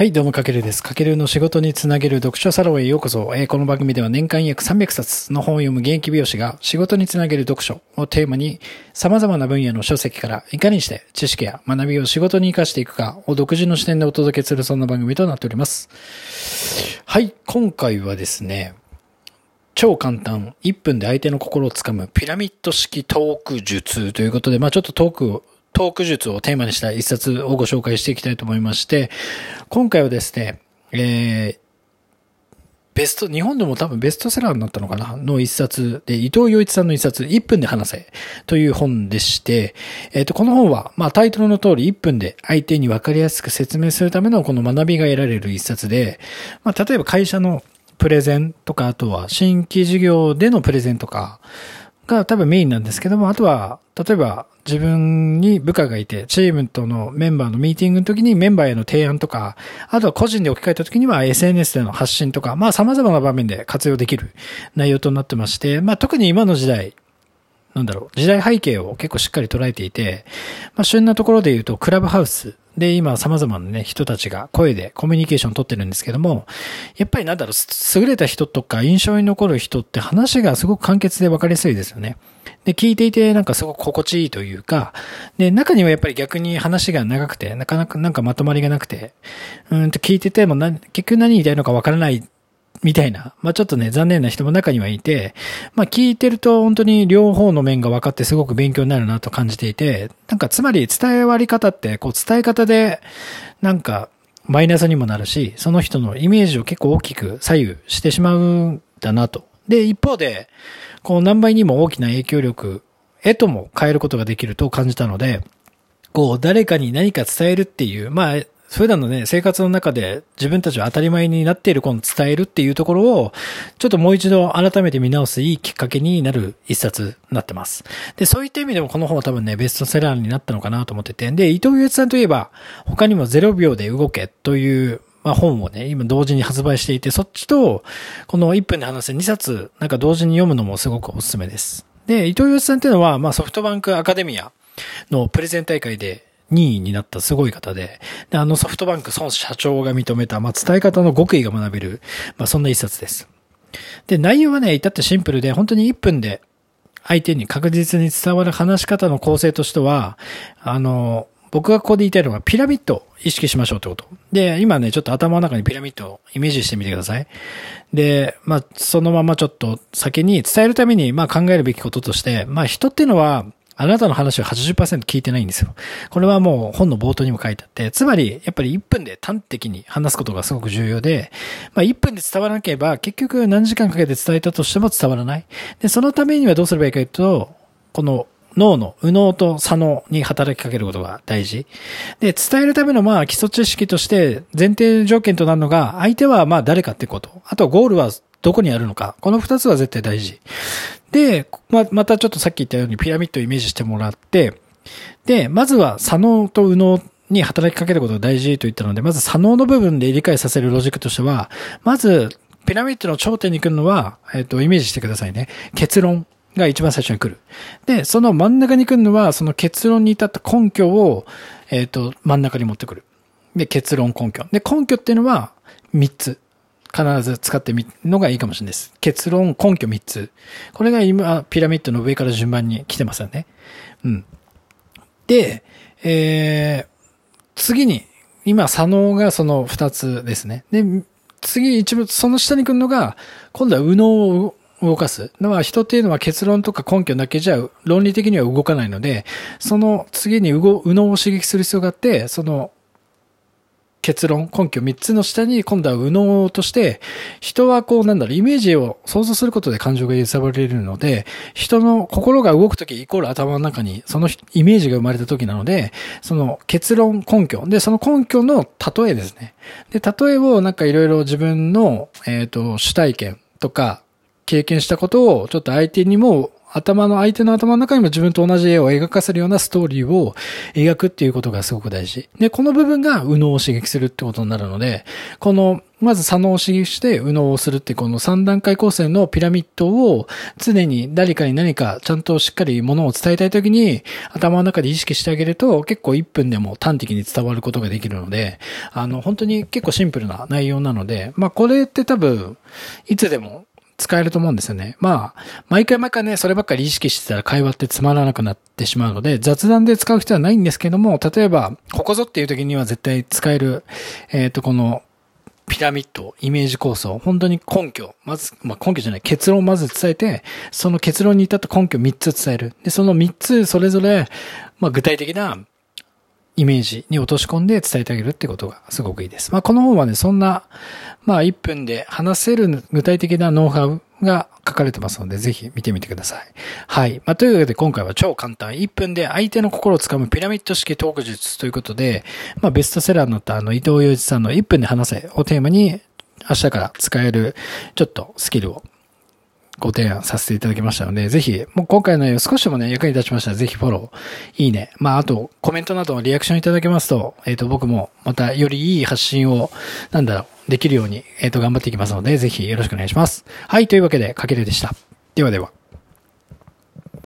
はい、どうも、かけるです。かけるの仕事につなげる読書サロンへようこそ。えーこの番組では年間約300冊の本を読む現役美容師が仕事につなげる読書をテーマに様々な分野の書籍からいかにして知識や学びを仕事に活かしていくかを独自の視点でお届けするそんな番組となっております。はい、今回はですね、超簡単、1分で相手の心をつかむピラミッド式トーク術ということで、まあちょっとトークを、トーク術をテーマにした一冊をご紹介していきたいと思いまして、今回はですね、えー、ベスト、日本でも多分ベストセラーになったのかな？の一冊で、伊藤洋一さんの一冊、1分で話せという本でして、えっ、と、この本は、まあタイトルの通り1分で相手に分かりやすく説明するためのこの学びが得られる一冊で、まあ例えば会社のプレゼンとか、あとは新規事業でのプレゼンとかが多分メインなんですけども、あとは、例えば自分に部下がいて、チームとのメンバーのミーティングの時にメンバーへの提案とか、あとは個人で置き換えた時には SNS での発信とか、まあ様々な場面で活用できる内容となってまして、まあ特に今の時代、なんだろう、時代背景を結構しっかり捉えていて、まあ旬なところで言うと、クラブハウスで今様々なね、人たちが声でコミュニケーションを取ってるんですけども、やっぱりなんだろう、優れた人とか印象に残る人って話がすごく簡潔で分かりやすいですよね。で、聞いていてなんかすごく心地いいというか、で、中にはやっぱり逆に話が長くて、なかなかなんかまとまりがなくて、うんと聞いててもな、結局何言いたいのか分からないみたいな、まあちょっとね、残念な人も中にはいて、まあ聞いてると本当に両方の面が分かってすごく勉強になるなと感じていて、なんかつまり伝え割り方って、こう伝え方で、なんかマイナスにもなるし、その人のイメージを結構大きく左右してしまうんだなと。で、一方で、こう何倍にも大きな影響力へとも変えることができると感じたので、こう誰かに何か伝えるっていう、まあ、普段のね、生活の中で自分たちは当たり前になっているこの伝えるっていうところを、ちょっともう一度改めて見直すいいきっかけになる一冊になってます。で、そういった意味でもこの本は多分ね、ベストセラーになったのかなと思ってて。で、伊藤祐一さんといえば、他にも0秒で動けという、まあ本をね、今同時に発売していて、そっちと、この1分で話す2冊、なんか同時に読むのもすごくおすすめです。で、伊藤祐一さんっていうのは、まあソフトバンクアカデミアのプレゼン大会で、2位になったすごい方で、で、あのソフトバンク孫社長が認めた、まあ、伝え方の極意が学べる、まあ、そんな一冊です。で、内容はね、至ってシンプルで、本当に1分で相手に確実に伝わる話し方の構成としては、あの、僕がここで言いたいのはピラミッドを意識しましょうってこと。で、今ね、ちょっと頭の中にピラミッドをイメージしてみてください。で、まあ、そのままちょっと先に伝えるために、まあ考えるべきこととして、まあ人っていうのは、あなたの話を80%聞いてないんですよ。これはもう本の冒頭にも書いてあって、つまり、やっぱり1分で端的に話すことがすごく重要で、まあ1分で伝わらなければ、結局何時間かけて伝えたとしても伝わらない。で、そのためにはどうすればいいかというと、この脳の右脳と左脳に働きかけることが大事。で、伝えるためのまあ基礎知識として前提条件となるのが、相手はまあ誰かってこと。あとゴールはどこにあるのか。この二つは絶対大事。で、ま、またちょっとさっき言ったようにピラミッドをイメージしてもらって、で、まずは左脳と右脳に働きかけることが大事と言ったので、まず左脳の部分で理解させるロジックとしては、まず、ピラミッドの頂点に来るのは、えっ、と、イメージしてくださいね。結論が一番最初に来る。で、その真ん中に来るのは、その結論に至った根拠を、えっ、と、真ん中に持ってくる。で、結論根拠。で、根拠っていうのは、三つ。必ず使ってみるのがいいかもしれないです。結論、根拠3つ。これが今、ピラミッドの上から順番に来てますよね。うん。で、えー、次に、今、左脳がその2つですね。で、次、一番、その下に来るのが、今度は右脳を動かす。のは人っていうのは結論とか根拠だけじゃ論理的には動かないので、その次に右脳を刺激する必要があって、その結論、根拠3つの下に今度は右脳として、人はこうなんだろう、イメージを想像することで感情が揺さぶられるので、人の心が動くときイコール頭の中にそのイメージが生まれたときなので、その結論、根拠。で、その根拠の例えですね。で、例えをなんかいろいろ自分の、えっ、と、主体験とか、経験したことをちょっと相手にも頭の、相手の頭の中にも自分と同じ絵を描かせるようなストーリーを描くっていうことがすごく大事。で、この部分が右脳を刺激するってことになるので、この、まず左脳を刺激して右脳をするってこの3段階構成のピラミッドを常に誰かに何かちゃんとしっかりものを伝えたいときに頭の中で意識してあげると結構1分でも端的に伝わることができるので、あの本当に結構シンプルな内容なので、まあこれって多分いつでも使えると思うんですよね。まあ、毎回毎回ね、そればっかり意識してたら会話ってつまらなくなってしまうので、雑談で使う必要はないんですけども、例えば、ここぞっていう時には絶対使える、えっ、ー、と、この、ピラミッド、イメージ構想、本当に根拠、まず、まあ、根拠じゃない、結論をまず伝えて、その結論に至った根拠を3つ伝える。で、その3つそれぞれ、まあ、具体的なイメージに落とし込んで伝えてあげるってことがすごくいいです。まあ、この本はね、そんな、まあ、1分で話せる具体的なノウハウが書かれてますので、ぜひ見てみてください。はい。まあ、というわけで今回は超簡単。1分で相手の心をつかむピラミッド式トーク術ということで、まあ、ベストセラーになったあの、伊藤洋一さんの1分で話せをテーマに、明日から使える、ちょっとスキルをご提案させていただきましたので、ぜひ、もう今回の内容少しでもね、役に立ちましたら、ぜひフォロー、いいね。まあ、あと、コメントなどのリアクションいただけますと、えっ、ー、と、僕もまたよりいい発信を、なんだろう、できるように、えっ、ー、と、頑張っていきますので、ぜひよろしくお願いします。はい、というわけで、かけるでした。ではでは。